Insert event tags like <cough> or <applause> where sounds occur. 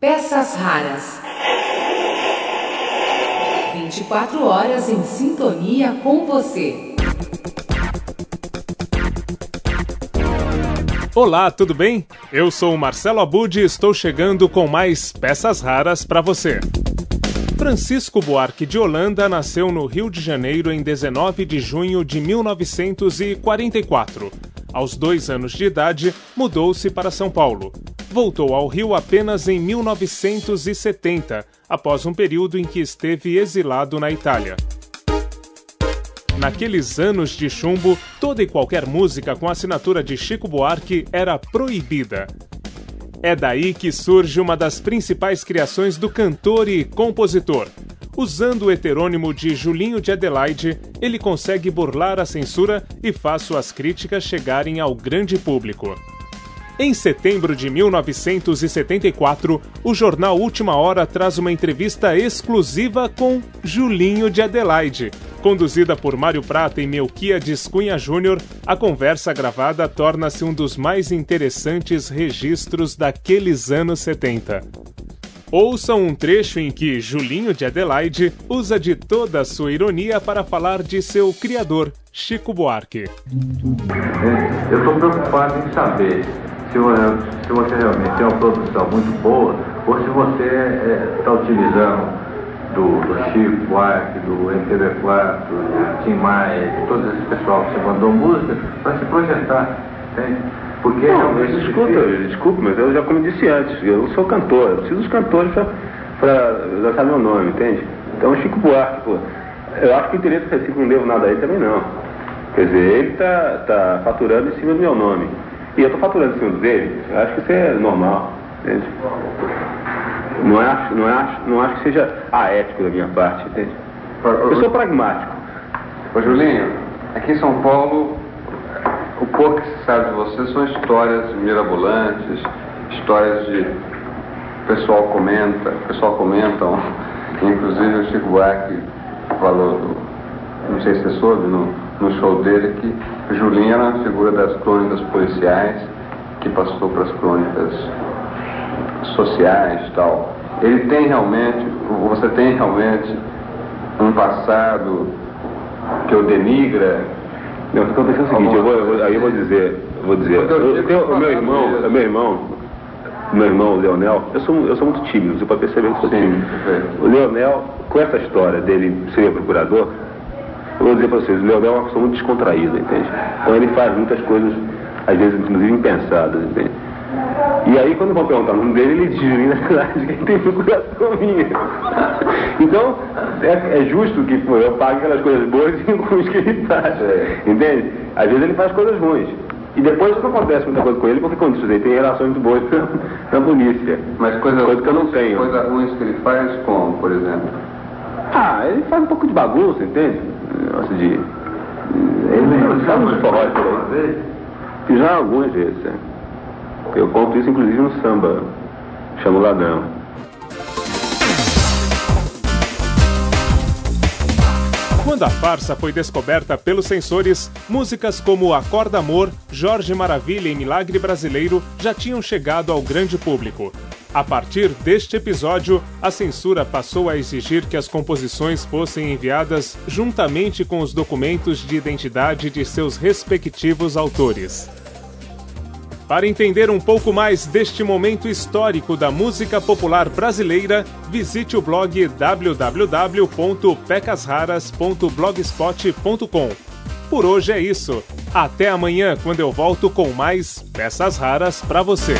Peças raras. 24 horas em sintonia com você. Olá, tudo bem? Eu sou o Marcelo Abud e estou chegando com mais peças raras para você. Francisco Buarque de Holanda nasceu no Rio de Janeiro em 19 de junho de 1944. Aos dois anos de idade, mudou-se para São Paulo. Voltou ao Rio apenas em 1970, após um período em que esteve exilado na Itália. Naqueles anos de chumbo, toda e qualquer música com assinatura de Chico Buarque era proibida. É daí que surge uma das principais criações do cantor e compositor. Usando o heterônimo de Julinho de Adelaide, ele consegue burlar a censura e faz suas críticas chegarem ao grande público. Em setembro de 1974, o jornal Última Hora traz uma entrevista exclusiva com Julinho de Adelaide. Conduzida por Mário Prata e Melquiades Cunha Júnior, a conversa gravada torna-se um dos mais interessantes registros daqueles anos 70. Ouçam um trecho em que Julinho de Adelaide usa de toda a sua ironia para falar de seu criador, Chico Buarque. Eu estou preocupado em saber se, se você realmente tem uma produção muito boa ou se você está é, utilizando do, do Chico Buarque, do MPB4, do Tim Maia, de todo esse pessoal que você mandou música para se projetar, entende? Porque não. Mas escuta, desculpe, mas eu já como disse antes, eu sou cantor, eu preciso dos cantores para lançar meu nome, entende? Então Chico Buarque, pô, eu acho que o interesse recíproco não devo nada a ele também não. Quer dizer, ele está tá faturando em cima do meu nome. E eu estou faturando cima dele, eu acho que isso é normal. Entende? Não acho, não, acho, não acho que seja aético da minha parte, entende? Eu sou pragmático. Ô Julinho, aqui em São Paulo, o pouco que se sabe de você são histórias mirabolantes, histórias de. O pessoal comenta, o pessoal comentam, <laughs> inclusive o Chico Buarque falou, não sei se você soube, no, no show dele, que Julinho era uma figura das crônicas policiais que passou para as crônicas sociais e tal. Ele tem realmente, você tem realmente um passado que o denigra. Não, o que aconteceu é o seguinte, eu vou, eu vou, aí eu vou dizer, vou dizer, eu, tenho, o meu irmão, o meu irmão, meu irmão, o Leonel, eu sou, eu sou muito tímido, você pode perceber que eu sou tímido. O Leonel, com essa história dele ser procurador, eu vou dizer para vocês, o Leonel é uma pessoa muito descontraída, entende? Então ele faz muitas coisas, às vezes, inclusive impensadas, entende? E aí, quando vão perguntar o nome dele, ele diz, na verdade, que tem procuração minha. Então, é, é, justo que pô, eu pague aquelas coisas boas e <laughs> ruins que ele faz. É. Entende? Às vezes ele faz coisas ruins. E depois não acontece muita coisa com ele, porque quando isso aí tem relações muito boas na polícia. Mas coisa, coisa que eu não tenho. Coisas ruins que ele faz como, por exemplo? Ah, ele faz um pouco de bagunça, entende? Negócio de. Ele faz uns forróis por aí. Já algumas vezes, é. Eu conto isso inclusive no samba, chamo Ladrão. Quando a farsa foi descoberta pelos censores, músicas como Acorda Amor, Jorge Maravilha e Milagre Brasileiro já tinham chegado ao grande público. A partir deste episódio, a censura passou a exigir que as composições fossem enviadas juntamente com os documentos de identidade de seus respectivos autores. Para entender um pouco mais deste momento histórico da música popular brasileira, visite o blog www.pecasraras.blogspot.com. Por hoje é isso. Até amanhã, quando eu volto com mais peças raras para você.